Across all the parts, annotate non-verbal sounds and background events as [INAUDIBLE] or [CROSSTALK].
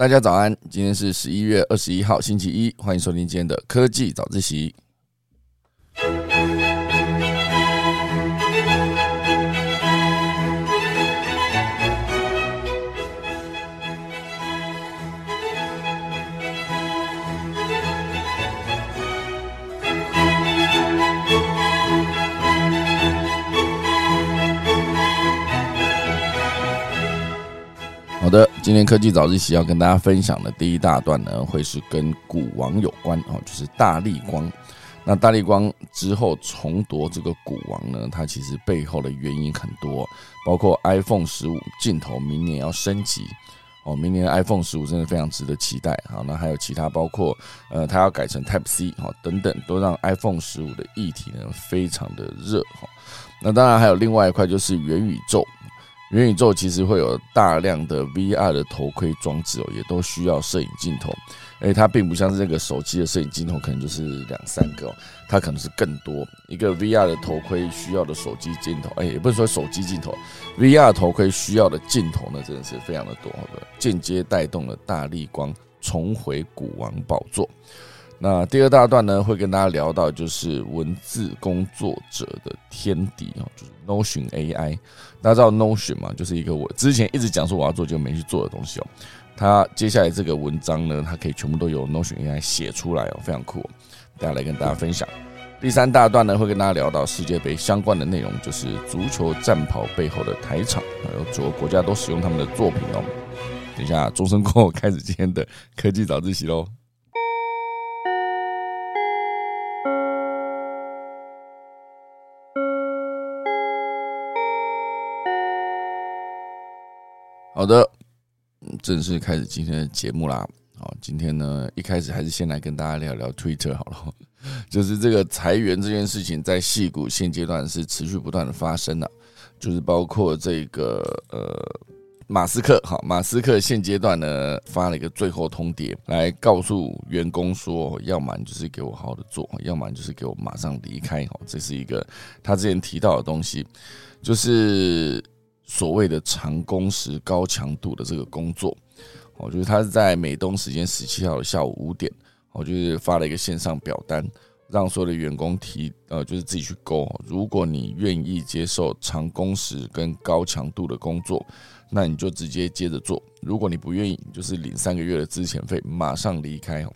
大家早安，今天是十一月二十一号，星期一，欢迎收听今天的科技早自习。今天科技早自习要跟大家分享的第一大段呢，会是跟股王有关哦，就是大力光。那大力光之后重夺这个股王呢，它其实背后的原因很多，包括 iPhone 十五镜头明年要升级哦，明年 iPhone 十五真的非常值得期待。好，那还有其他包括呃，它要改成 Type C 哈等等，都让 iPhone 十五的议题呢非常的热哈。那当然还有另外一块就是元宇宙。元宇宙其实会有大量的 VR 的头盔装置哦，也都需要摄影镜头，而它并不像是这个手机的摄影镜头，可能就是两三个哦，它可能是更多。一个 VR 的头盔需要的手机镜头，哎，也不是说手机镜头，VR 头盔需要的镜头呢，真的是非常的多的，间接带动了大力光重回股王宝座。那第二大段呢，会跟大家聊到就是文字工作者的天敌哦，就是 Notion AI。大家知道 Notion 吗？就是一个我之前一直讲说我要做就没去做的东西哦。它接下来这个文章呢，它可以全部都由 Notion AI 写出来哦，非常酷。大家来跟大家分享。第三大段呢，会跟大家聊到世界杯相关的内容，就是足球战袍背后的台场，还有主要国家都使用他们的作品哦。等一下，钟声过后开始今天的科技早自习喽。好的，正式开始今天的节目啦。好，今天呢，一开始还是先来跟大家聊聊 Twitter 好了。[LAUGHS] 就是这个裁员这件事情，在戏股现阶段是持续不断的发生的。就是包括这个呃，马斯克，好，马斯克现阶段呢发了一个最后通牒，来告诉员工说，要么就是给我好好的做，要么就是给我马上离开。好，这是一个他之前提到的东西，就是。所谓的长工时、高强度的这个工作，哦，就是他是在美东时间十七号的下午五点，哦就是发了一个线上表单，让所有的员工提，呃，就是自己去勾。如果你愿意接受长工时跟高强度的工作，那你就直接接着做；如果你不愿意，就是领三个月的资遣费，马上离开。哦，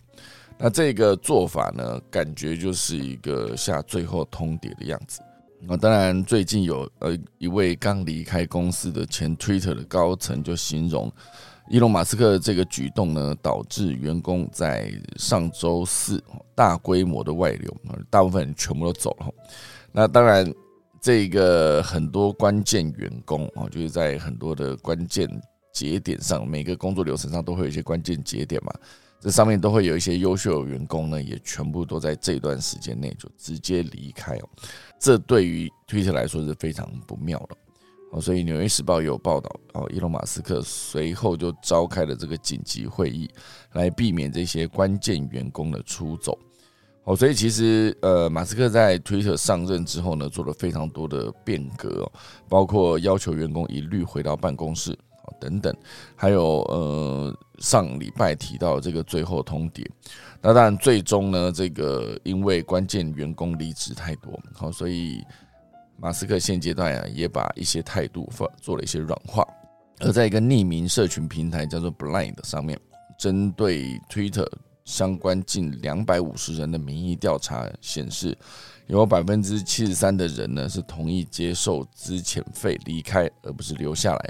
那这个做法呢，感觉就是一个下最后通牒的样子。那当然，最近有呃一位刚离开公司的前 Twitter 的高层就形容，伊隆马斯克的这个举动呢，导致员工在上周四大规模的外流，大部分人全部都走了。那当然，这个很多关键员工啊，就是在很多的关键节点上，每个工作流程上都会有一些关键节点嘛。这上面都会有一些优秀的员工呢，也全部都在这段时间内就直接离开哦。这对于 Twitter 来说是非常不妙的哦。所以《纽约时报》也有报道哦，伊隆马斯克随后就召开了这个紧急会议，来避免这些关键员工的出走哦。所以其实呃，马斯克在 Twitter 上任之后呢，做了非常多的变革，包括要求员工一律回到办公室。等等，还有呃，上礼拜提到这个最后通牒，那当然最终呢，这个因为关键员工离职太多，好，所以马斯克现阶段啊，也把一些态度做做了一些软化。而在一个匿名社群平台叫做 Blind 上面，针对 Twitter 相关近两百五十人的民意调查显示，有百分之七十三的人呢是同意接受资遣费离开，而不是留下来。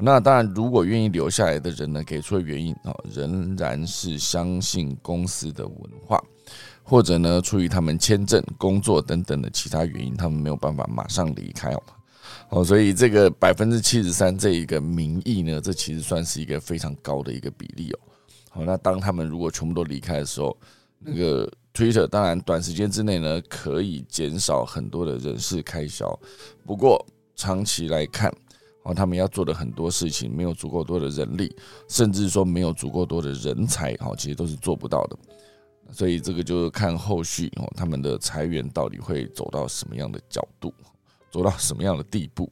那当然，如果愿意留下来的人呢，给出的原因啊，仍然是相信公司的文化，或者呢，出于他们签证、工作等等的其他原因，他们没有办法马上离开哦。哦，所以这个百分之七十三这一个民意呢，这其实算是一个非常高的一个比例哦。好，那当他们如果全部都离开的时候，那个 Twitter 当然短时间之内呢，可以减少很多的人事开销，不过长期来看。哦，他们要做的很多事情没有足够多的人力，甚至说没有足够多的人才，哦，其实都是做不到的。所以这个就是看后续哦，他们的裁员到底会走到什么样的角度，走到什么样的地步。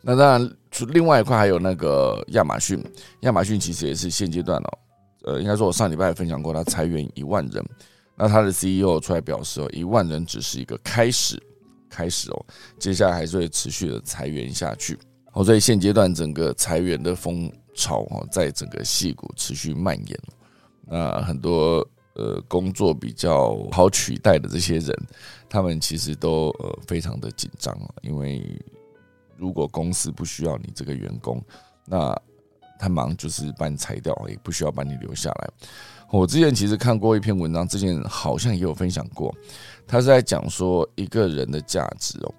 那当然，另外一块还有那个亚马逊，亚马逊其实也是现阶段哦呃，应该说我上礼拜分享过，他裁员一万人。那他的 CEO 出来表示哦，一万人只是一个开始，开始哦，接下来还是会持续的裁员下去。哦，所以现阶段整个裁员的风潮哦，在整个戏股持续蔓延。那很多呃工作比较好取代的这些人，他们其实都呃非常的紧张啊，因为如果公司不需要你这个员工，那他忙就是把你裁掉，也不需要把你留下来。我之前其实看过一篇文章，之前好像也有分享过，他是在讲说一个人的价值哦。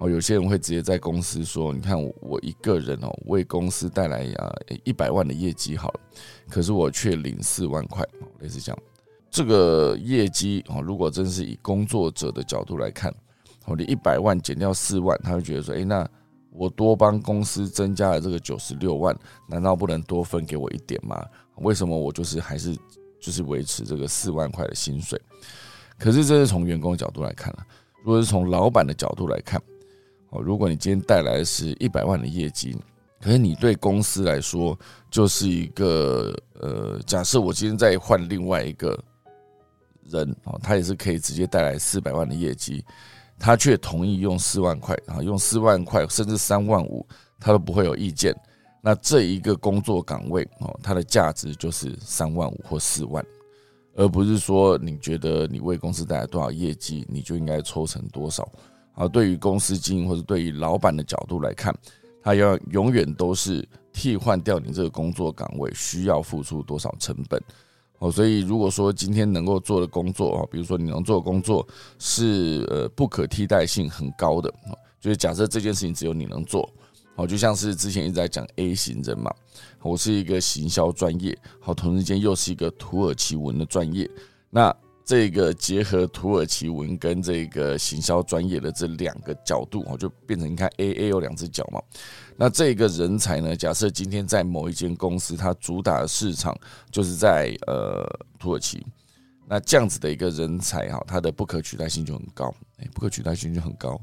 哦，有些人会直接在公司说：“你看我一个人哦，为公司带来啊一百万的业绩好了，可是我却领四万块。”类似这样，这个业绩哦，如果真是以工作者的角度来看，哦，你一百万减掉四万，他会觉得说：“哎，那我多帮公司增加了这个九十六万，难道不能多分给我一点吗？为什么我就是还是？”就是维持这个四万块的薪水，可是这是从员工角度来看了。如果是从老板的角度来看，哦，如果你今天带来的是一百万的业绩，可是你对公司来说就是一个呃，假设我今天再换另外一个人哦，他也是可以直接带来四百万的业绩，他却同意用四万块啊，用四万块甚至三万五，他都不会有意见。那这一个工作岗位哦，它的价值就是三万五或四万，而不是说你觉得你为公司带来多少业绩，你就应该抽成多少。啊，对于公司经营或者对于老板的角度来看，他要永远都是替换掉你这个工作岗位需要付出多少成本。哦，所以如果说今天能够做的工作啊，比如说你能做的工作是呃不可替代性很高的，就是假设这件事情只有你能做。好，就像是之前一直在讲 A 型人嘛，我是一个行销专业，好，同时间又是一个土耳其文的专业，那这个结合土耳其文跟这个行销专业的这两个角度，我就变成你看 A A 有两只脚嘛，那这个人才呢，假设今天在某一间公司，它主打市场就是在呃土耳其，那这样子的一个人才哈，它的不可取代性就很高，哎，不可取代性就很高。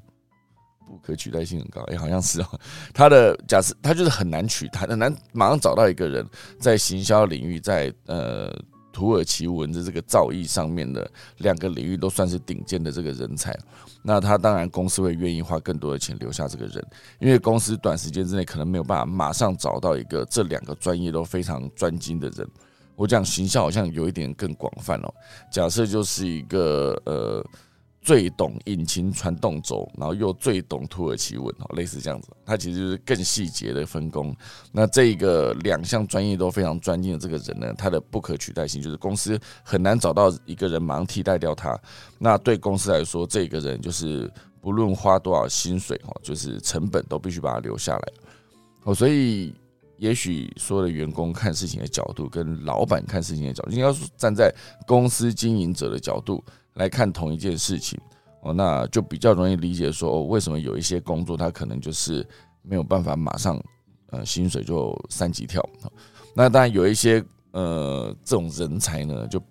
不可取代性很高，哎，好像是哦。他的假设，他就是很难取代，很难马上找到一个人在行销领域，在呃土耳其文的这个造诣上面的两个领域都算是顶尖的这个人才。那他当然公司会愿意花更多的钱留下这个人，因为公司短时间之内可能没有办法马上找到一个这两个专业都非常专精的人。我讲形象好像有一点更广泛哦。假设就是一个呃。最懂引擎传动轴，然后又最懂土耳其文，哦，类似这样子，它其实就是更细节的分工。那这个两项专业都非常专精的这个人呢，他的不可取代性就是公司很难找到一个人马上替代掉他。那对公司来说，这个人就是不论花多少薪水，哈，就是成本都必须把他留下来。哦，所以也许所有的员工看事情的角度，跟老板看事情的角度，应该是站在公司经营者的角度。来看同一件事情哦，那就比较容易理解说，为什么有一些工作他可能就是没有办法马上呃薪水就三级跳。那当然有一些呃这种人才呢，就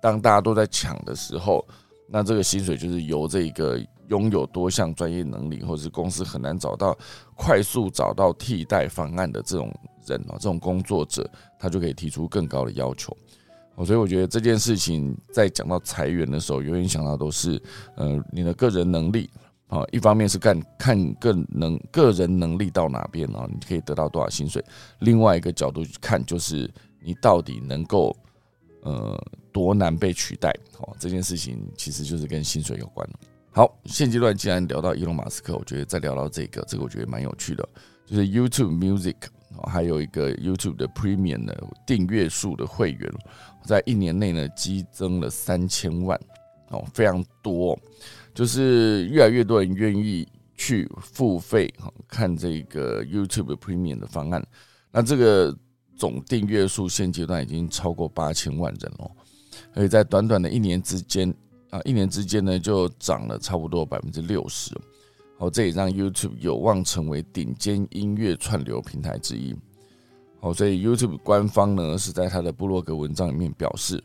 当大家都在抢的时候，那这个薪水就是由这个拥有多项专业能力，或者是公司很难找到快速找到替代方案的这种人哦，这种工作者，他就可以提出更高的要求。哦所以我觉得这件事情在讲到裁员的时候，永远想到都是，呃，你的个人能力啊，一方面是看看个能个人能力到哪边啊，你可以得到多少薪水；另外一个角度去看，就是你到底能够呃多难被取代。哦，这件事情其实就是跟薪水有关好，现阶段既然聊到伊隆马斯克，我觉得再聊到这个，这个我觉得蛮有趣的，就是 YouTube Music。还有一个 YouTube 的 Premium 的订阅数的会员，在一年内呢激增了三千万哦，非常多，就是越来越多人愿意去付费看这个 YouTube Premium 的方案。那这个总订阅数现阶段已经超过八千万人哦，而且在短短的一年之间啊，一年之间呢就涨了差不多百分之六十。好，这也让 YouTube 有望成为顶尖音乐串流平台之一。好，所以 YouTube 官方呢是在他的部落格文章里面表示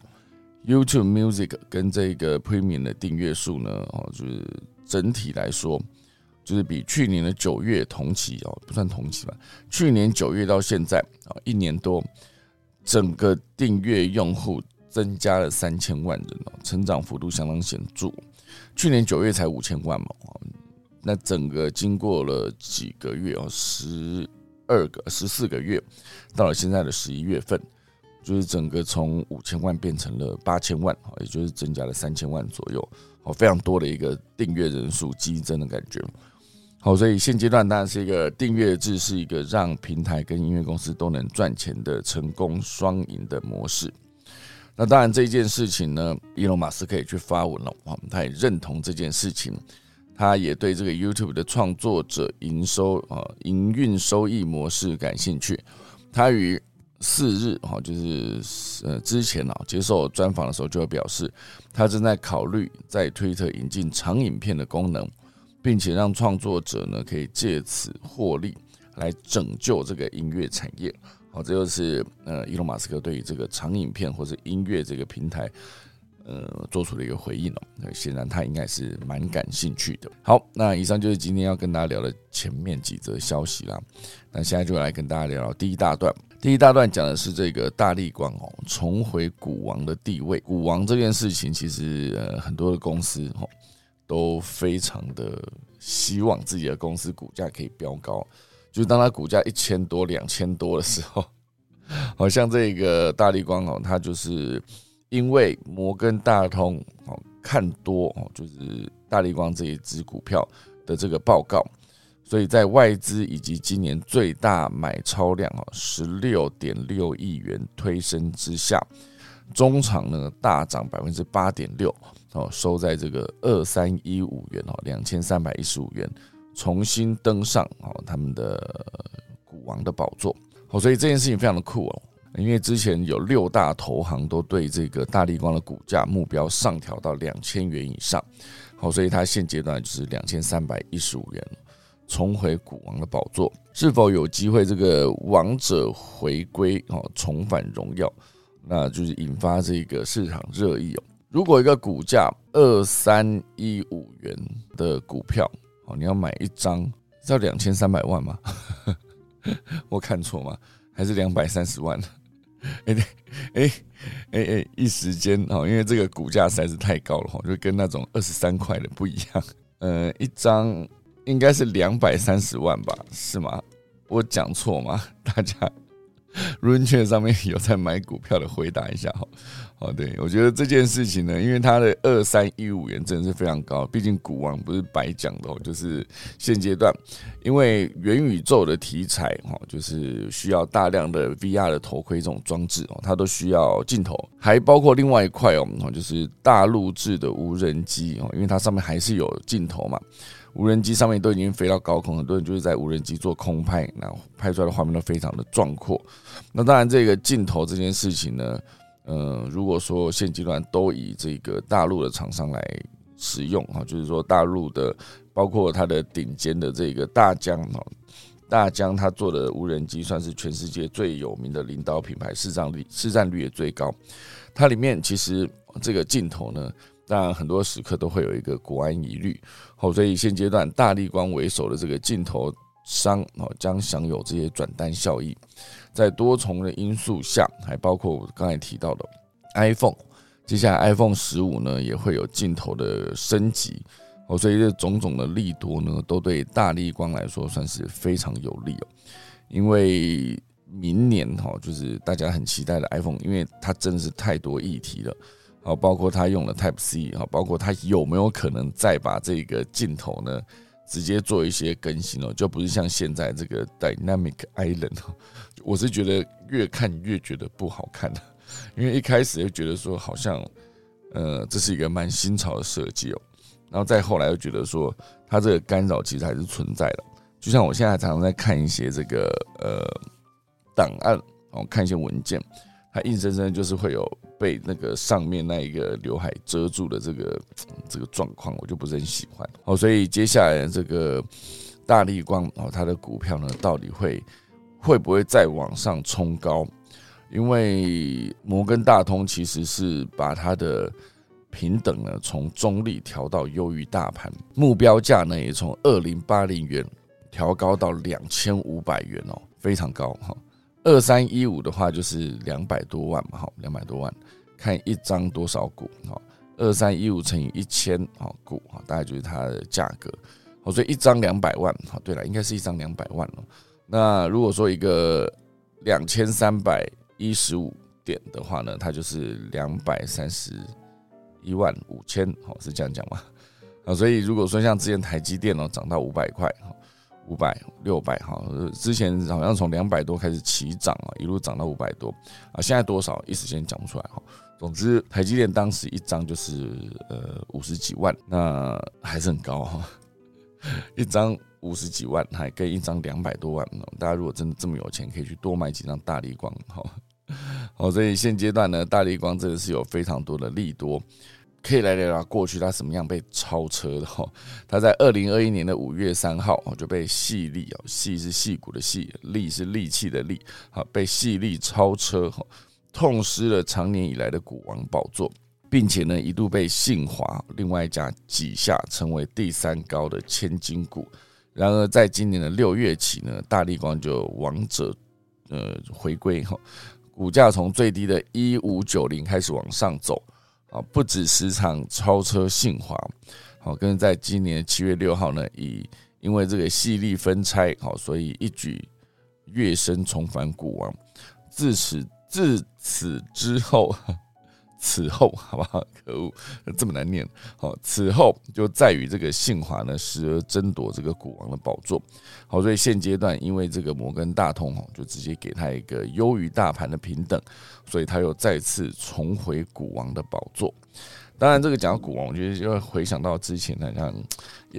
，YouTube Music 跟这个 Premium 的订阅数呢，哦，就是整体来说，就是比去年的九月同期哦，不算同期吧，去年九月到现在啊，一年多，整个订阅用户增加了三千万人哦，成长幅度相当显著。去年九月才五千万嘛，那整个经过了几个月哦，十二个、十四个月，到了现在的十一月份，就是整个从五千万变成了八千万，也就是增加了三千万左右，哦，非常多的一个订阅人数激增的感觉。好，所以现阶段当然是一个订阅制，是一个让平台跟音乐公司都能赚钱的成功双赢的模式。那当然这件事情呢，伊隆马斯克也去发文了，他也认同这件事情，他也对这个 YouTube 的创作者营收啊营运收益模式感兴趣。他于四日哈，就是呃之前啊接受专访的时候就会表示，他正在考虑在推特引进长影片的功能。并且让创作者呢可以借此获利，来拯救这个音乐产业。好，这就是呃，伊隆马斯克对于这个长影片或者音乐这个平台，呃，做出了一个回应哦。那显然他应该是蛮感兴趣的。好，那以上就是今天要跟大家聊的前面几则消息啦。那现在就来跟大家聊聊第一大段。第一大段讲的是这个大力光哦，重回股王的地位。股王这件事情，其实呃，很多的公司哦。都非常的希望自己的公司股价可以飙高，就是当它股价一千多、两千多的时候，好像这个大力光哦，它就是因为摩根大通哦看多哦，就是大力光这一支股票的这个报告，所以在外资以及今年最大买超量哦十六点六亿元推升之下，中场呢大涨百分之八点六。哦，收在这个二三一五元哦，两千三百一十五元，重新登上哦他们的股王的宝座。哦，所以这件事情非常的酷哦，因为之前有六大投行都对这个大力光的股价目标上调到两千元以上。好，所以它现阶段就是两千三百一十五元，重回股王的宝座，是否有机会这个王者回归哦，重返荣耀？那就是引发这个市场热议哦。如果一个股价二三一五元的股票，哦，你要买一张，要两千三百万吗？[LAUGHS] 我看错吗？还是两百三十万？[LAUGHS] 哎，哎，哎哎，一时间哦，因为这个股价实在是太高了哈，就跟那种二十三块的不一样。呃，一张应该是两百三十万吧？是吗？我讲错吗？[LAUGHS] 大家？[LAUGHS] 轮券上面有在买股票的，回答一下哈。哦，对我觉得这件事情呢，因为它的二三一五元真的是非常高，毕竟股王不是白讲的哦。就是现阶段，因为元宇宙的题材哈，就是需要大量的 VR 的头盔这种装置哦，它都需要镜头，还包括另外一块哦，就是大陆制的无人机哦，因为它上面还是有镜头嘛。无人机上面都已经飞到高空，很多人就是在无人机做空拍，然后拍出来的画面都非常的壮阔。那当然，这个镜头这件事情呢，呃，如果说现阶段都以这个大陆的厂商来使用啊，就是说大陆的，包括它的顶尖的这个大疆啊，大疆它做的无人机算是全世界最有名的领导品牌，市占率市占率也最高。它里面其实这个镜头呢。当然，很多时刻都会有一个国安疑虑，好，所以现阶段大力光为首的这个镜头商哦，将享有这些转单效益。在多重的因素下，还包括我刚才提到的 iPhone，接下来 iPhone 十五呢也会有镜头的升级，哦，所以这种种的利多呢，都对大力光来说算是非常有利哦。因为明年哈，就是大家很期待的 iPhone，因为它真的是太多议题了。好，包括他用了 Type C，好，包括他有没有可能再把这个镜头呢，直接做一些更新哦，就不是像现在这个 Dynamic Island，哦。我是觉得越看越觉得不好看的，因为一开始就觉得说好像，呃，这是一个蛮新潮的设计哦，然后再后来又觉得说，它这个干扰其实还是存在的，就像我现在常常在看一些这个呃档案，哦，看一些文件。它硬生生就是会有被那个上面那一个刘海遮住的这个这个状况，我就不是很喜欢。哦，所以接下来这个大力光哦，它的股票呢，到底会会不会再往上冲高？因为摩根大通其实是把它的平等呢从中立调到优于大盘，目标价呢也从二零八零元调高到两千五百元哦，非常高哈。二三一五的话就是两百多万嘛，好，两百多万，看一张多少股，好，二三一五乘以一千，好股，好，大概就是它的价格，好，所以一张两百万，好，对了，应该是一张两百万了。那如果说一个两千三百一十五点的话呢，它就是两百三十一万五千，好，是这样讲吗？啊，所以如果说像之前台积电哦涨到五百块，哈。五百六百哈，之前好像从两百多开始起涨啊，一路涨到五百多啊，现在多少一时间讲不出来哈。总之，台积电当时一张就是呃五十几万，那还是很高哈。[LAUGHS] 一张五十几万，还跟一张两百多万，大家如果真的这么有钱，可以去多买几张大力光哈。好，所以现阶段呢，大力光真的是有非常多的利多。可以来聊聊过去他什么样被超车的哈？[LAUGHS] 他在二零二一年的五月三号哦就被细力哦，细是细骨的细，力是利器的利，好被细力超车哈，痛失了长年以来的股王宝座，并且呢一度被信华另外一家挤下，成为第三高的千金股。然而在今年的六月起呢，大力光就王者呃回归哈，股价从最低的一五九零开始往上走。啊，不止时常超车信华，好，跟在今年七月六号呢，以因为这个细力分拆，好，所以一举跃升重返股王。自此自此之后。此后，好不好？可恶，[LAUGHS] 这么难念。好，此后就在于这个信华呢，时而争夺这个股王的宝座。好，所以现阶段因为这个摩根大通哦，就直接给他一个优于大盘的平等，所以他又再次重回股王的宝座。当然，这个讲股王，我觉得就会回想到之前好像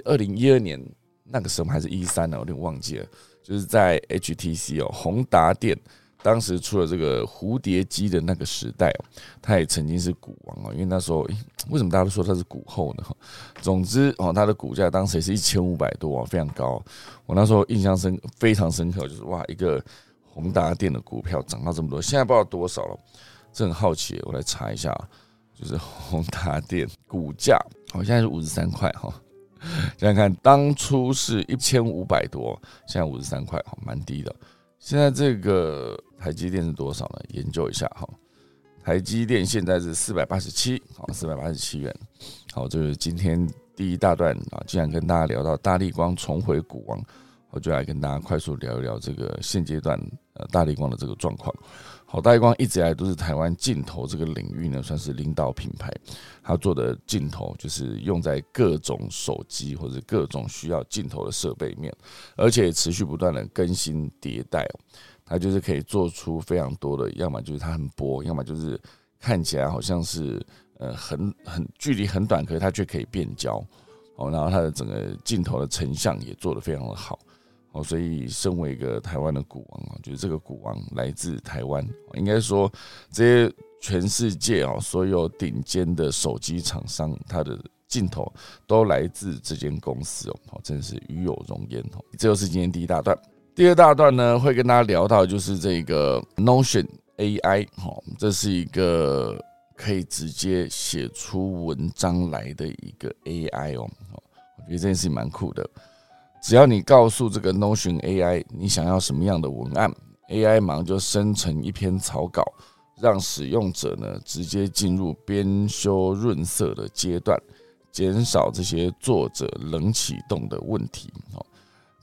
二零一二年那个时候还是一三呢，有点忘记了，就是在 HTC 哦，宏达电。当时出了这个蝴蝶机的那个时代哦，他也曾经是股王哦，因为那时候为什么大家都说他是股后呢？总之哦，他的股价当时也是一千五百多啊，非常高。我那时候印象深非常深刻，就是哇，一个宏达电的股票涨到这么多，现在不知道多少了，这很好奇，我来查一下，就是宏达电股价，好现在是五十三块哈。想想看，当初是一千五百多，现在五十三块，哈，蛮低的。现在这个。台积电是多少呢？研究一下哈。台积电现在是四百八十七，好，四百八十七元。好，这是今天第一大段啊。既然跟大家聊到大力光重回股王，我就来跟大家快速聊一聊这个现阶段呃大力光的这个状况。好，大力光一直以来都是台湾镜头这个领域呢，算是领导品牌。它做的镜头就是用在各种手机或者各种需要镜头的设备面，而且持续不断的更新迭代。它就是可以做出非常多的，要么就是它很薄，要么就是看起来好像是呃很很距离很短，可是它却可以变焦哦。然后它的整个镜头的成像也做得非常的好哦。所以身为一个台湾的股王啊，就是这个股王来自台湾，应该说这些全世界啊所有顶尖的手机厂商，它的镜头都来自这间公司哦，真是与有荣焉哦。这就是今天第一大段。第二大段呢，会跟大家聊到就是这个 Notion AI，哈，这是一个可以直接写出文章来的一个 AI 哦，我觉得这件事情蛮酷的。只要你告诉这个 Notion AI 你想要什么样的文案，AI 马上就生成一篇草稿，让使用者呢直接进入编修润色的阶段，减少这些作者冷启动的问题，哦。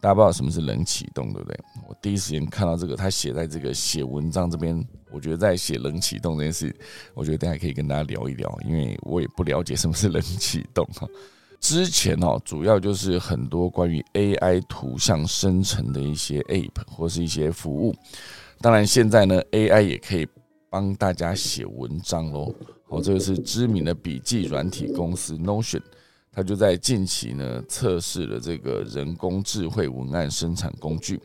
大家不知道什么是冷启动，对不对？我第一时间看到这个，他写在这个写文章这边，我觉得在写冷启动这件事，我觉得大家可以跟大家聊一聊，因为我也不了解什么是冷启动哈。之前哦，主要就是很多关于 AI 图像生成的一些 App 或是一些服务，当然现在呢，AI 也可以帮大家写文章喽。哦，这个是知名的笔记软体公司 Notion。他就在近期呢测试了这个人工智慧文案生产工具。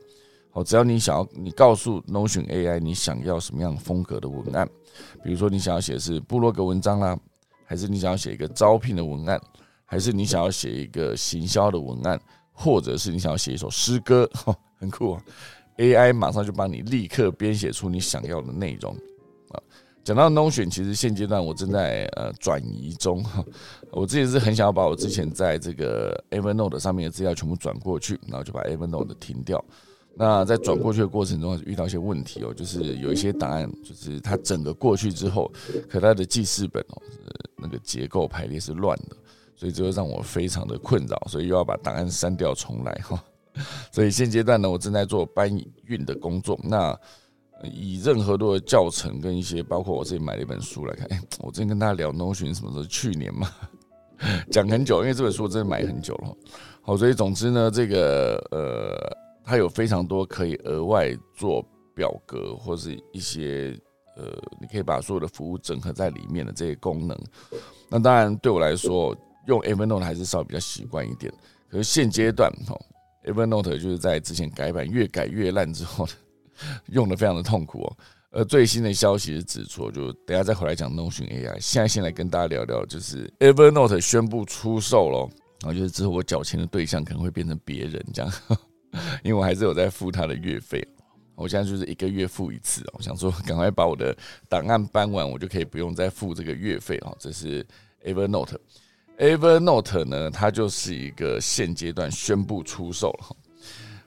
好，只要你想要，你告诉 Notion AI 你想要什么样风格的文案，比如说你想要写是部落格文章啦，还是你想要写一个招聘的文案，还是你想要写一个行销的文案，或者是你想要写一首诗歌，[LAUGHS] 很酷啊！AI 马上就帮你立刻编写出你想要的内容啊。讲到 Notion，其实现阶段我正在呃转移中哈。[LAUGHS] 我自己是很想要把我之前在这个 Evernote 上面的资料全部转过去，然后就把 Evernote 停掉。那在转过去的过程中遇到一些问题哦，就是有一些档案，就是它整个过去之后，可它的记事本哦，那个结构排列是乱的，所以这会让我非常的困扰，所以又要把档案删掉重来哈。[LAUGHS] 所以现阶段呢，我正在做搬运的工作。那以任何多的教程跟一些，包括我自己买了一本书来看，哎，我之前跟大家聊 Notion 什么时候？去年嘛，[LAUGHS] 讲很久，因为这本书真的买很久了。好，所以总之呢，这个呃。它有非常多可以额外做表格或是一些呃，你可以把所有的服务整合在里面的这些功能。那当然对我来说，用 Evernote 还是稍微比较习惯一点。可是现阶段哈，Evernote 就是在之前改版越改越烂之后呢，[LAUGHS] 用的非常的痛苦哦。呃，最新的消息是指出，就等下再回来讲 Notion AI。现在先来跟大家聊聊，就是 Evernote 宣布出售喽。然后就是之后我缴钱的对象可能会变成别人这样。[LAUGHS] 因为我还是有在付他的月费，我现在就是一个月付一次我想说赶快把我的档案搬完，我就可以不用再付这个月费哦。这是 Evernote，Evernote 呢，它就是一个现阶段宣布出售了，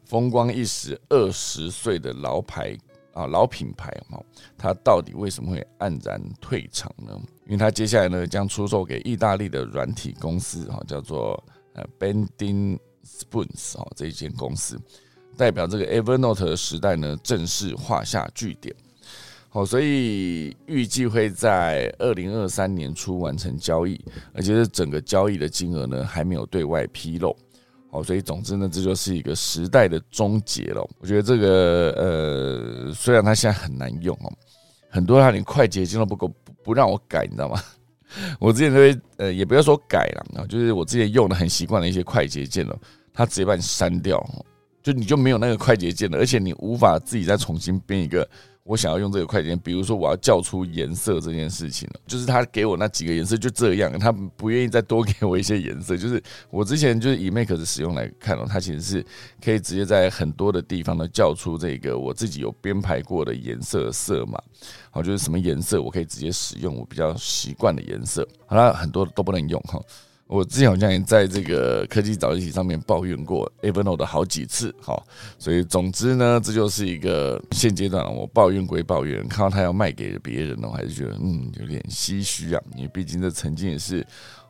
风光一时二十岁的老牌啊老品牌哦，它到底为什么会黯然退场呢？因为它接下来呢将出售给意大利的软体公司哈，叫做呃 Bending。Spoons 哈，这一间公司代表这个 Evernote 的时代呢，正式画下句点。好，所以预计会在二零二三年初完成交易，而且是整个交易的金额呢还没有对外披露。所以总之呢，这就是一个时代的终结了。我觉得这个呃，虽然它现在很难用哦，很多它连快捷键都不够，不不让我改，你知道吗？[LAUGHS] 我之前都会呃，也不要说改了啊，就是我之前用的很习惯的一些快捷键了。它直接把你删掉，就你就没有那个快捷键了，而且你无法自己再重新编一个我想要用这个快捷键。比如说我要叫出颜色这件事情了，就是他给我那几个颜色就这样，他不愿意再多给我一些颜色。就是我之前就是以 Make 的使用来看哦，它其实是可以直接在很多的地方呢叫出这个我自己有编排过的颜色色码，好，就是什么颜色我可以直接使用我比较习惯的颜色。好了，很多都不能用哈。我之前好像也在这个科技早自习上面抱怨过 Evernote 好几次，好，所以总之呢，这就是一个现阶段我抱怨归抱怨，看到他要卖给别人呢，我还是觉得嗯有点唏嘘啊，因为毕竟这曾经也是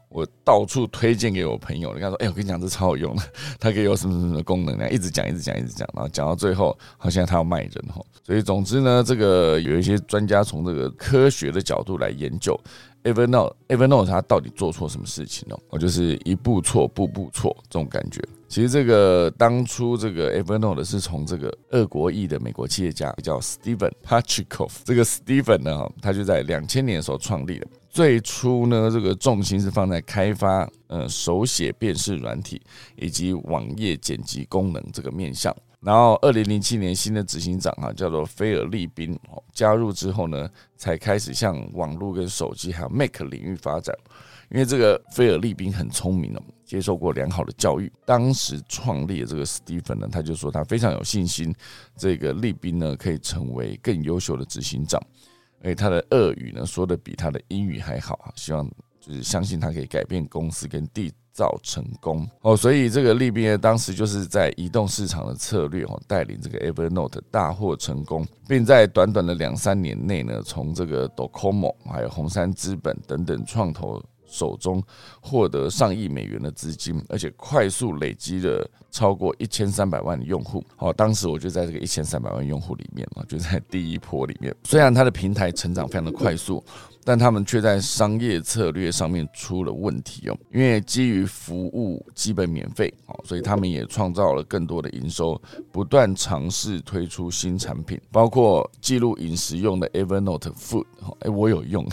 我到处推荐给我朋友，你看说，哎，我跟你讲这超好用的，它可以有什么什么功能呢？一直讲，一直讲，一直讲，然后讲到最后，好像他要卖人哈，所以总之呢，这个有一些专家从这个科学的角度来研究。Evernote，Evernote 它到底做错什么事情呢？我就是一步错，步步错这种感觉。其实这个当初这个 Evernote 是从这个俄国裔的美国企业家叫 Steven Pachikov，这个 Steven 呢，他就在两千年的时候创立的。最初呢，这个重心是放在开发呃手写辨识软体以及网页剪辑功能这个面向。然后，二零零七年新的执行长哈叫做菲尔利宾加入之后呢，才开始向网络跟手机还有 Mac 领域发展。因为这个菲尔利宾很聪明哦，接受过良好的教育。当时创立的这个 Stephen 呢，他就说他非常有信心，这个利宾呢可以成为更优秀的执行长。而且他的俄语呢说的比他的英语还好啊，希望就是相信他可以改变公司跟地。造成功哦，所以这个利宾，当时就是在移动市场的策略哦，带领这个 Evernote 大获成功，并在短短的两三年内呢，从这个 Docomo 还有红杉资本等等创投手中获得上亿美元的资金，而且快速累积了超过一千三百万的用户。好，当时我就在这个一千三百万用户里面嘛，就在第一波里面。虽然它的平台成长非常的快速。但他们却在商业策略上面出了问题哦，因为基于服务基本免费哦，所以他们也创造了更多的营收，不断尝试推出新产品，包括记录饮食用的 Evernote Food，哎，我有用。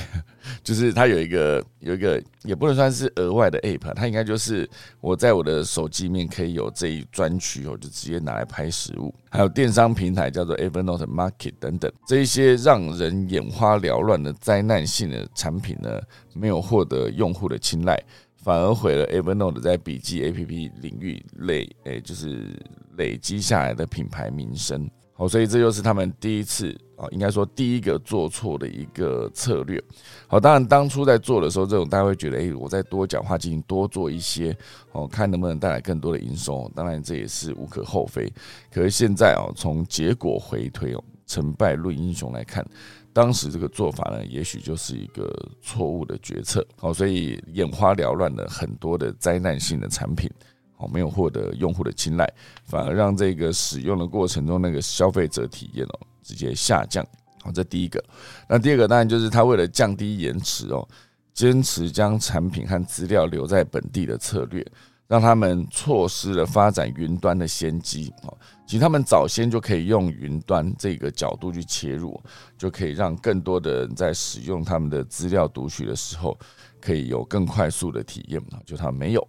就是它有一个有一个也不能算是额外的 app，它应该就是我在我的手机面可以有这一专区，我就直接拿来拍食物。还有电商平台叫做 Evernote Market 等等，这一些让人眼花缭乱的灾难性的产品呢，没有获得用户的青睐，反而毁了 Evernote 在笔记 app 领域累诶，就是累积下来的品牌名声。好，所以这就是他们第一次啊，应该说第一个做错的一个策略。好，当然当初在做的时候，这种大家会觉得，哎，我再多讲话进行多做一些，哦，看能不能带来更多的营收。当然这也是无可厚非。可是现在哦，从结果回推哦，成败论英雄来看，当时这个做法呢，也许就是一个错误的决策。好，所以眼花缭乱的很多的灾难性的产品。哦，没有获得用户的青睐，反而让这个使用的过程中那个消费者体验哦直接下降。好，这第一个。那第二个当然就是他为了降低延迟哦，坚持将产品和资料留在本地的策略，让他们错失了发展云端的先机。哦，其实他们早先就可以用云端这个角度去切入，就可以让更多的人在使用他们的资料读取的时候，可以有更快速的体验。就他没有。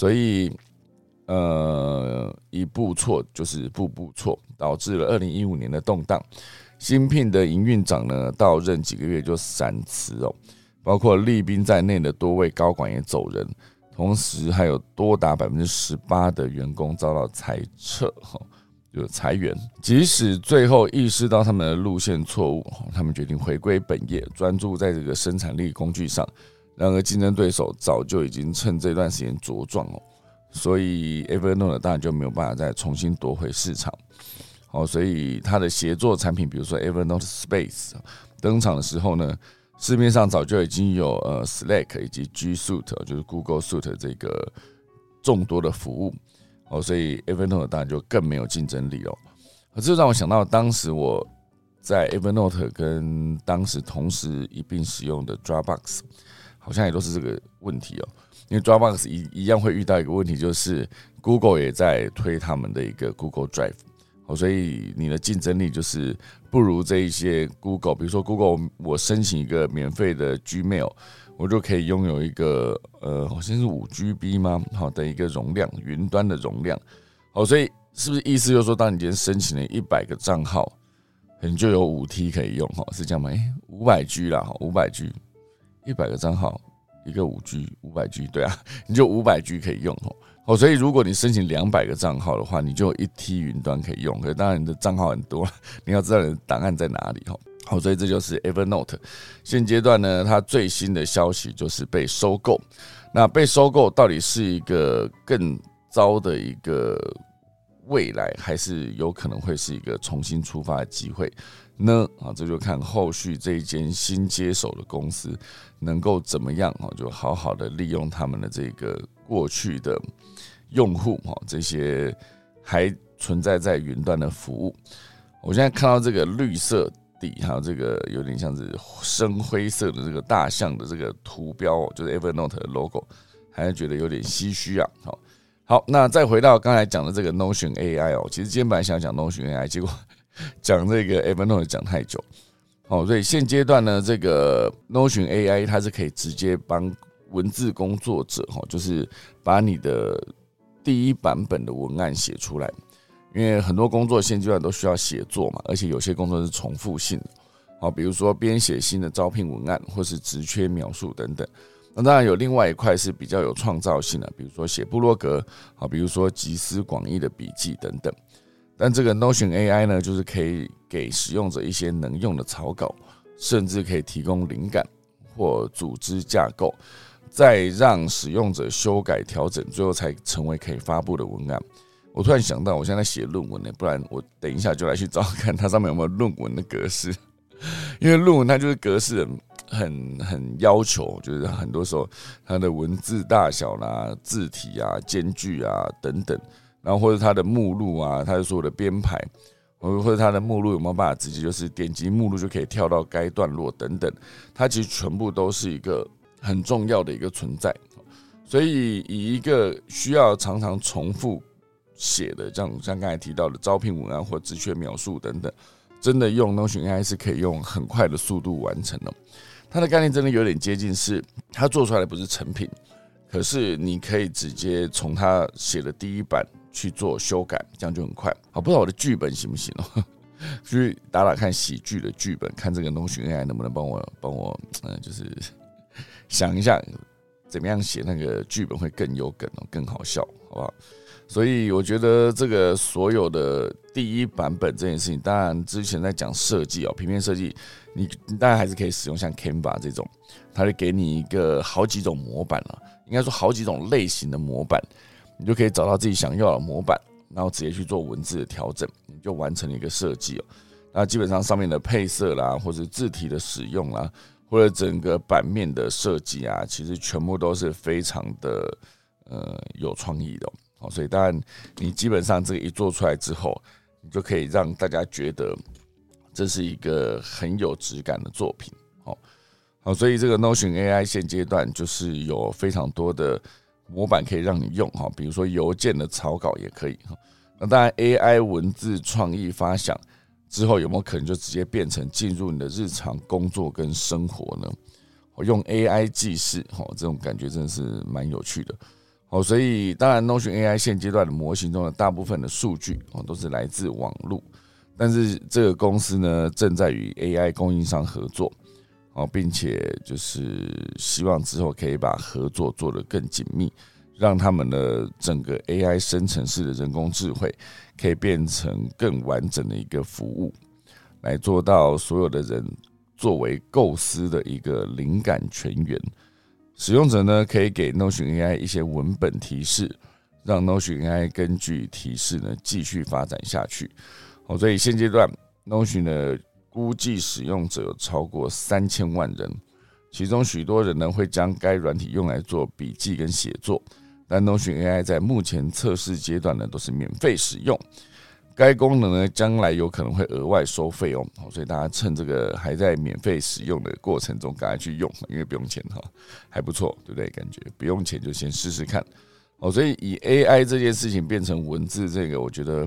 所以，呃，一步错就是步步错，导致了二零一五年的动荡。新聘的营运长呢，到任几个月就闪辞哦，包括利宾在内的多位高管也走人，同时还有多达百分之十八的员工遭到裁撤，哈，就裁员。即使最后意识到他们的路线错误，他们决定回归本业，专注在这个生产力工具上。然而，竞争对手早就已经趁这段时间茁壮哦，所以 Evernote 当然就没有办法再重新夺回市场。好，所以它的协作产品，比如说 Evernote Space 登场的时候呢，市面上早就已经有呃 Slack 以及 G Suite，就是 Google Suite 这个众多的服务。哦，所以 Evernote 当然就更没有竞争力哦。这让我想到当时我在 Evernote 跟当时同时一并使用的 Dropbox。好像也都是这个问题哦，因为 Dropbox 一一样会遇到一个问题，就是 Google 也在推他们的一个 Google Drive，哦，所以你的竞争力就是不如这一些 Google，比如说 Google，我申请一个免费的 Gmail，我就可以拥有一个呃，好像是五 GB 吗？好的一个容量，云端的容量，好，所以是不是意思就是说，当你今天申请了一百个账号，你就有五 T 可以用？哈，是这样吗？哎，五百 G 啦，哈，五百 G。一百个账号，一个五 G，五百 G，对啊，你就五百 G 可以用哦。哦，所以如果你申请两百个账号的话，你就一 T 云端可以用。可当然你的账号很多，你要知道你的档案在哪里哦。好，所以这就是 Evernote 现阶段呢，它最新的消息就是被收购。那被收购到底是一个更糟的一个未来，还是有可能会是一个重新出发的机会？呢啊，这就看后续这一间新接手的公司能够怎么样啊，就好好的利用他们的这个过去的用户哈，这些还存在在云端的服务。我现在看到这个绿色底，还有这个有点像是深灰色的这个大象的这个图标，就是 Evernote 的 logo，还是觉得有点唏嘘啊。好，好，那再回到刚才讲的这个 Notion AI 哦，其实今天本来想讲 Notion AI，结果。[LAUGHS] 讲这个 Evernote 讲太久，哦，所以现阶段呢，这个 Notion AI 它是可以直接帮文字工作者，哈，就是把你的第一版本的文案写出来，因为很多工作现阶段都需要写作嘛，而且有些工作是重复性的，好，比如说编写新的招聘文案或是职缺描述等等。那当然有另外一块是比较有创造性的，比如说写部落格，好，比如说集思广益的笔记等等。但这个 Notion AI 呢，就是可以给使用者一些能用的草稿，甚至可以提供灵感或组织架构，再让使用者修改调整，最后才成为可以发布的文案。我突然想到，我现在写论文呢，不然我等一下就来去找看它上面有没有论文的格式，[LAUGHS] 因为论文它就是格式很很要求，就是很多时候它的文字大小啦、字体啊、间距啊等等。然后或者它的目录啊，它的所有的编排，或或者它的目录有没有办法直接就是点击目录就可以跳到该段落等等，它其实全部都是一个很重要的一个存在。所以以一个需要常常重复写的，像像刚才提到的招聘文案或职缺描述等等，真的用 Notion AI 是可以用很快的速度完成的。它的概念真的有点接近，是它做出来的不是成品，可是你可以直接从它写的第一版。去做修改，这样就很快。好，不知道我的剧本行不行哦？[LAUGHS] 去打打看喜剧的剧本，看这个 Notion AI 能不能帮我帮我，嗯，就是 [LAUGHS] 想一下怎么样写那个剧本会更有梗哦，更好笑，好不好？所以我觉得这个所有的第一版本这件事情，当然之前在讲设计哦，平面设计，你你当然还是可以使用像 Canva 这种，它会给你一个好几种模板了，应该说好几种类型的模板，你就可以找到自己想要的模板，然后直接去做文字的调整，你就完成了一个设计哦。那基本上上面的配色啦，或者字体的使用啦，或者整个版面的设计啊，其实全部都是非常的呃有创意的。哦，所以当然，你基本上这个一做出来之后，你就可以让大家觉得这是一个很有质感的作品。好，好，所以这个 Notion AI 现阶段就是有非常多的模板可以让你用哈，比如说邮件的草稿也可以哈。那当然，AI 文字创意发想之后，有没有可能就直接变成进入你的日常工作跟生活呢？我用 AI 记事，哈，这种感觉真的是蛮有趣的。哦，所以当然，Notion AI 现阶段的模型中的大部分的数据哦，都是来自网络。但是这个公司呢，正在与 AI 供应商合作，哦，并且就是希望之后可以把合作做得更紧密，让他们的整个 AI 生成式的人工智慧可以变成更完整的一个服务，来做到所有的人作为构思的一个灵感泉源。使用者呢，可以给 Notion AI 一些文本提示，让 Notion AI 根据提示呢继续发展下去。哦，所以现阶段 Notion 的估计使用者有超过三千万人，其中许多人呢会将该软体用来做笔记跟写作，但 Notion AI 在目前测试阶段呢都是免费使用。该功能呢，将来有可能会额外收费哦，所以大家趁这个还在免费使用的过程中，赶快去用，因为不用钱哈，还不错，对不对？感觉不用钱就先试试看哦。所以以 AI 这件事情变成文字，这个我觉得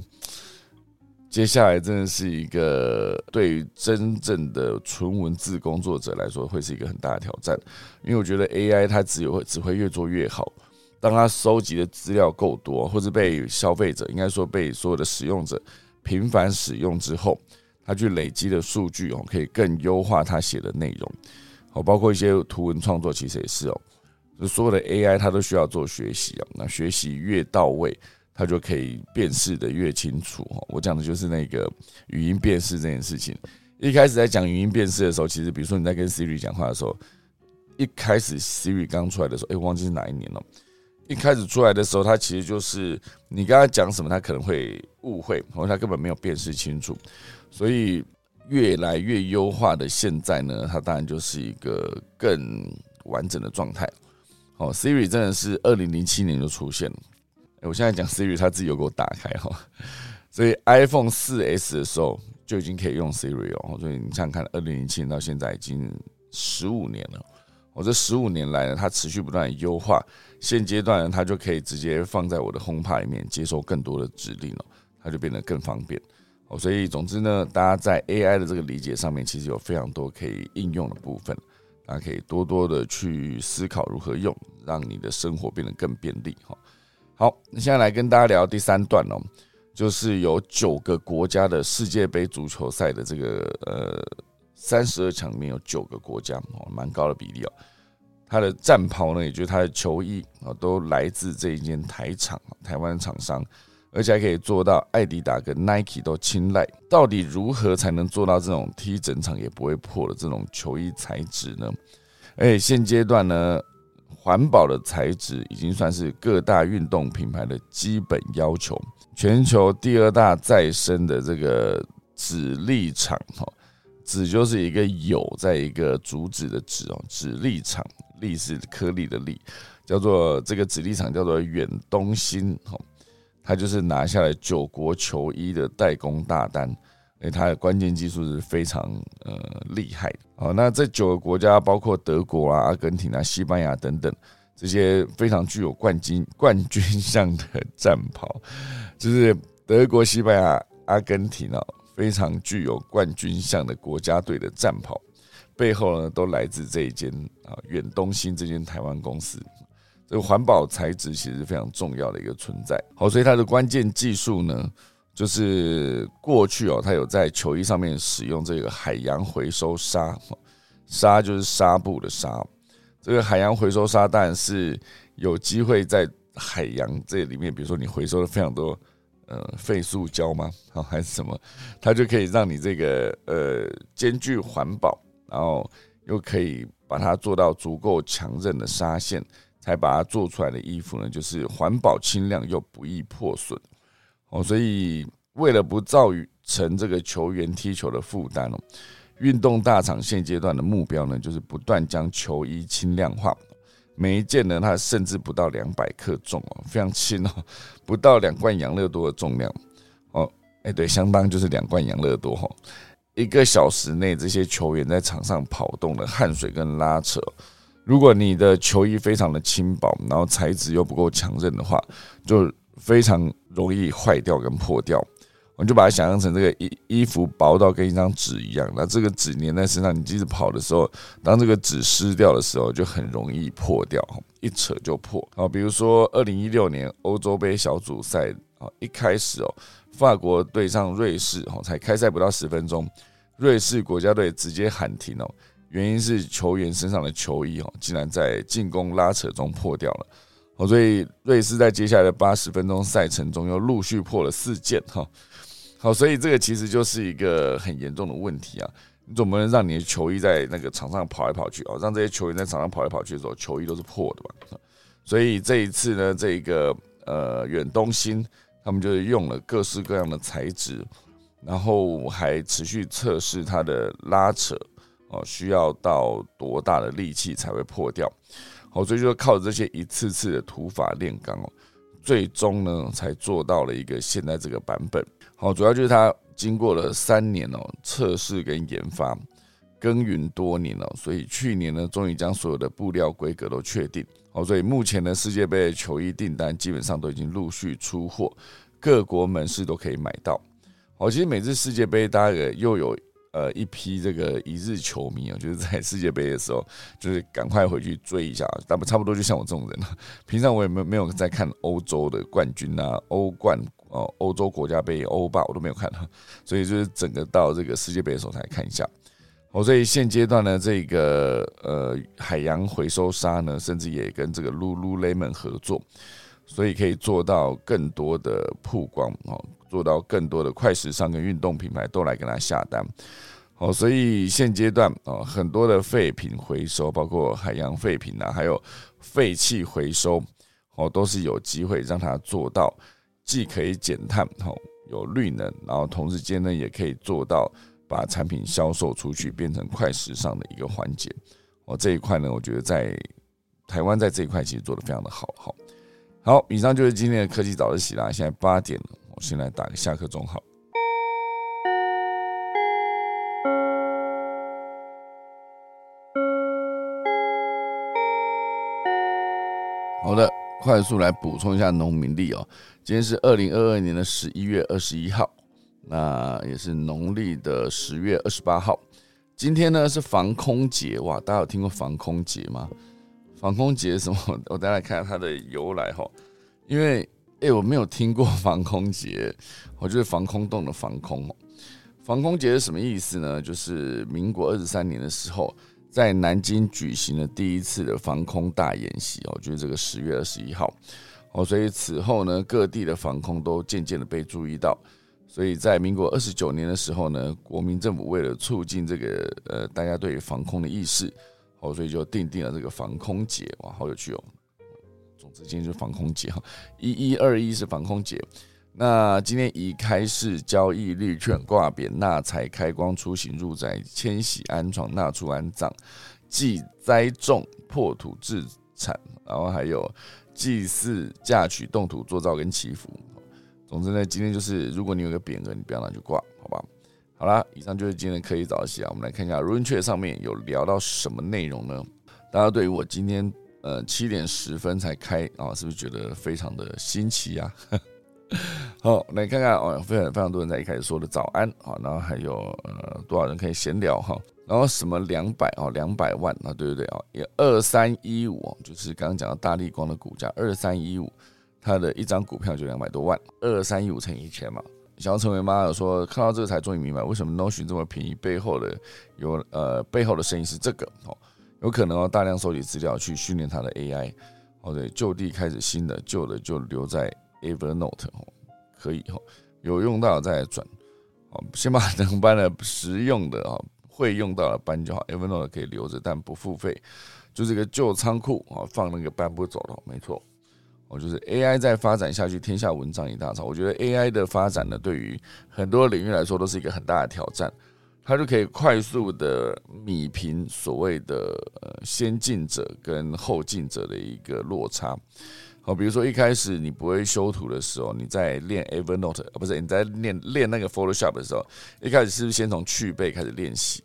接下来真的是一个对于真正的纯文字工作者来说，会是一个很大的挑战，因为我觉得 AI 它只有只会越做越好。当它收集的资料够多，或者被消费者应该说被所有的使用者频繁使用之后，它去累积的数据哦，可以更优化它写的内容。哦，包括一些图文创作，其实也是哦。所有的 AI 它都需要做学习啊，那学习越到位，它就可以辨识的越清楚。哦，我讲的就是那个语音辨识这件事情。一开始在讲语音辨识的时候，其实比如说你在跟 Siri 讲话的时候，一开始 Siri 刚出来的时候，哎，忘记是哪一年了。一开始出来的时候，他其实就是你跟他讲什么，他可能会误会，或者他根本没有辨识清楚。所以越来越优化的现在呢，它当然就是一个更完整的状态。哦，Siri 真的是二零零七年就出现了。我现在讲 Siri，他自己有给我打开哈。所以 iPhone 四 S 的时候就已经可以用 Siri 哦。所以你想看，二零零七年到现在已经十五年了。我这十五年来呢，它持续不断优化。现阶段呢，它就可以直接放在我的 HomePod 里面，接收更多的指令了，它就变得更方便。哦，所以总之呢，大家在 AI 的这个理解上面，其实有非常多可以应用的部分，大家可以多多的去思考如何用，让你的生活变得更便利。哈，好，那现在来跟大家聊第三段哦，就是有九个国家的世界杯足球赛的这个呃。三十二强里面有九个国家哦，蛮高的比例哦。他的战袍呢，也就是他的球衣啊，都来自这一间台厂，台湾厂商，而且还可以做到艾迪达跟 Nike 都青睐。到底如何才能做到这种踢整场也不会破的这种球衣材质呢？而且现阶段呢，环保的材质已经算是各大运动品牌的基本要求。全球第二大再生的这个纸粒厂哈。纸就是一个有，在一个竹子的纸哦，纸粒厂，粒是颗粒的粒，叫做这个纸粒厂叫做远东新哦，它就是拿下了九国球衣的代工大单，哎，它的关键技术是非常呃厉害的哦。那这九个国家包括德国啊、阿根廷啊、西班牙等等这些非常具有冠军冠军相的 [LAUGHS] 战袍，就是德国、西班牙、阿根廷啊。非常具有冠军相的国家队的战袍，背后呢都来自这一间啊远东新这间台湾公司。这个环保材质其实是非常重要的一个存在。好，所以它的关键技术呢，就是过去哦，他有在球衣上面使用这个海洋回收纱，纱就是纱布的纱。这个海洋回收纱当然是有机会在海洋这里面，比如说你回收了非常多呃废塑胶吗？[LAUGHS] 好还是什么，它就可以让你这个呃兼具环保，然后又可以把它做到足够强韧的纱线，才把它做出来的衣服呢，就是环保轻量又不易破损。哦，所以为了不造成这个球员踢球的负担哦，运动大厂现阶段的目标呢，就是不断将球衣轻量化。每一件呢，它甚至不到两百克重哦，非常轻哦，不到两罐养乐多的重量哦。哎，对，相当就是两罐养乐多哈。一个小时内，这些球员在场上跑动的汗水跟拉扯，如果你的球衣非常的轻薄，然后材质又不够强韧的话，就非常容易坏掉跟破掉。我们就把它想象成这个衣衣服薄到跟一张纸一样，那这个纸粘在身上，你即使跑的时候，当这个纸湿掉的时候，就很容易破掉，一扯就破。啊，比如说二零一六年欧洲杯小组赛啊，一开始哦，法国对上瑞士哦，才开赛不到十分钟，瑞士国家队直接喊停哦，原因是球员身上的球衣哦，竟然在进攻拉扯中破掉了。哦，所以瑞士在接下来的八十分钟赛程中又陆续破了四件哈。好，所以这个其实就是一个很严重的问题啊！你总不能让你的球衣在那个场上跑来跑去哦，让这些球员在场上跑来跑去的时候，球衣都是破的吧？所以这一次呢，这个呃远东新他们就是用了各式各样的材质，然后还持续测试它的拉扯哦，需要到多大的力气才会破掉？好，所以就靠这些一次次的土法炼钢哦，最终呢才做到了一个现在这个版本。好，主要就是它经过了三年哦测试跟研发，耕耘多年哦，所以去年呢终于将所有的布料规格都确定。好，所以目前的世界杯球衣订单基本上都已经陆续出货，各国门市都可以买到。好，其实每次世界杯大概又有。呃，一批这个一日球迷啊，就是在世界杯的时候，就是赶快回去追一下。但不差不多，就像我这种人平常我也没没有在看欧洲的冠军啊、欧冠哦、欧洲国家杯、欧霸，我都没有看所以就是整个到这个世界杯的时候才看一下。哦，所以现阶段呢，这个呃海洋回收沙呢，甚至也跟这个 Lululemon 合作，所以可以做到更多的曝光哦。做到更多的快时尚跟运动品牌都来跟他下单，好，所以现阶段啊，很多的废品回收，包括海洋废品啊，还有废气回收，哦，都是有机会让它做到，既可以减碳，哦，有绿能，然后同时间呢，也可以做到把产品销售出去，变成快时尚的一个环节。哦，这一块呢，我觉得在台湾在这一块其实做的非常的好，好，好，以上就是今天的科技早自习啦，现在八点了。我先来打个下课钟，好。好的，快速来补充一下农民历哦。今天是二零二二年的十一月二十一号，那也是农历的十月二十八号。今天呢是防空节哇，大家有听过防空节吗？防空节什么？[LAUGHS] 我大家看它的由来哈，因为。哎，我没有听过 [LAUGHS] 防空节，我就是防空洞的防空。防空节是什么意思呢？就是民国二十三年的时候，在南京举行了第一次的防空大演习哦，就是这个十月二十一号哦。所以此后呢，各地的防空都渐渐的被注意到。所以在民国二十九年的时候呢，国民政府为了促进这个呃大家对防空的意识哦，所以就定定了这个防空节哇，好有趣哦。总之今天是防空节哈，一一二一是防空节。那今天已开市交易绿券挂匾纳财开光出行入宅迁徙安床纳出安葬祭栽种破土治产，然后还有祭祀嫁娶动土做灶跟祈福。总之呢，今天就是如果你有个匾额，你不要拿去挂，好？啦，以上就是今天的科技早起啊。我们来看一下润雀上面有聊到什么内容呢？大家对于我今天。呃，七点十分才开啊，是不是觉得非常的新奇呀？[LAUGHS] 好，来看看哦，非常非常多人在一开始说的早安啊，然后还有呃多少人可以闲聊哈？然后什么两百哦，两百万啊，对对对啊，也二三一五，就是刚刚讲到大力光的股价二三一五，它的一张股票就两百多万，二三一五乘以一千嘛。想要成为妈友说，看到这个才终于明白为什么 Notion 这么便宜，背后的有呃背后的声音是这个哦。有可能哦，大量收集资料去训练它的 AI，哦，对，就地开始新的，旧的就留在 Evernote 哦，可以哦，有用到再转，哦，先把能搬的实用的啊，会用到的搬就好，Evernote 可以留着，但不付费，就这个旧仓库啊，放那个搬不走了，没错。我就是 AI 再发展下去，天下文章一大抄。我觉得 AI 的发展呢，对于很多领域来说都是一个很大的挑战。它就可以快速的米平所谓的呃先进者跟后进者的一个落差。好，比如说一开始你不会修图的时候，你在练 Evernote，不是你在练练那个 Photoshop 的时候，一开始是不是先从去背开始练习？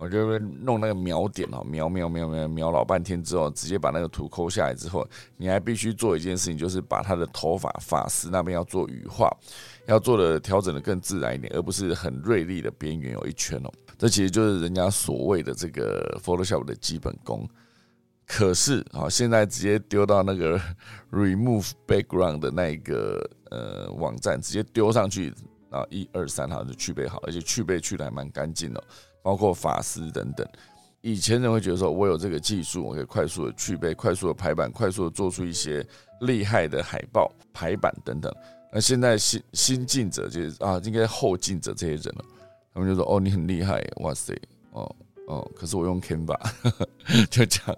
我就会弄那个描点哦，描描描描描老半天之后，直接把那个图抠下来之后，你还必须做一件事情，就是把他的头发发丝那边要做羽化，要做的调整的更自然一点，而不是很锐利的边缘有一圈哦。这其实就是人家所谓的这个 Photoshop 的基本功。可是啊，现在直接丢到那个 [LAUGHS] Remove Background 的那一个呃网站，直接丢上去，然后一二三，好就去背好，而且去背去的还蛮干净的。包括法师等等，以前人会觉得说，我有这个技术，我可以快速的去背、快速的排版、快速的做出一些厉害的海报、排版等等。那现在新新进者就是啊，应该后进者这些人了，他们就说：“哦，你很厉害，哇塞，哦哦。”可是我用 Canva [LAUGHS] 就这样，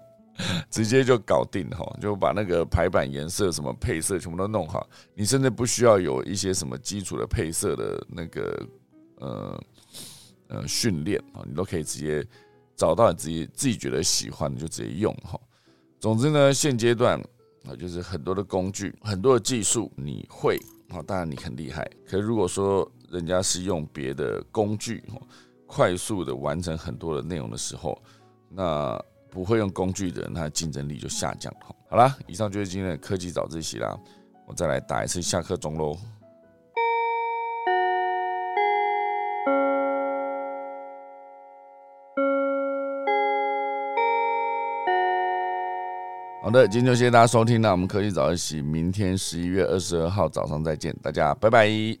直接就搞定哈，就把那个排版、颜色、什么配色全部都弄好。你甚至不需要有一些什么基础的配色的那个呃。呃，训练啊，你都可以直接找到你自己自己觉得喜欢的，就直接用哈。总之呢，现阶段啊，就是很多的工具，很多的技术你会啊，当然你很厉害。可如果说人家是用别的工具，快速的完成很多的内容的时候，那不会用工具的人，他的竞争力就下降了。好啦，以上就是今天的科技早自习啦，我再来打一次下课钟喽。好的，今天就谢谢大家收听，那我们科技早一起，明天十一月二十二号早上再见，大家拜拜。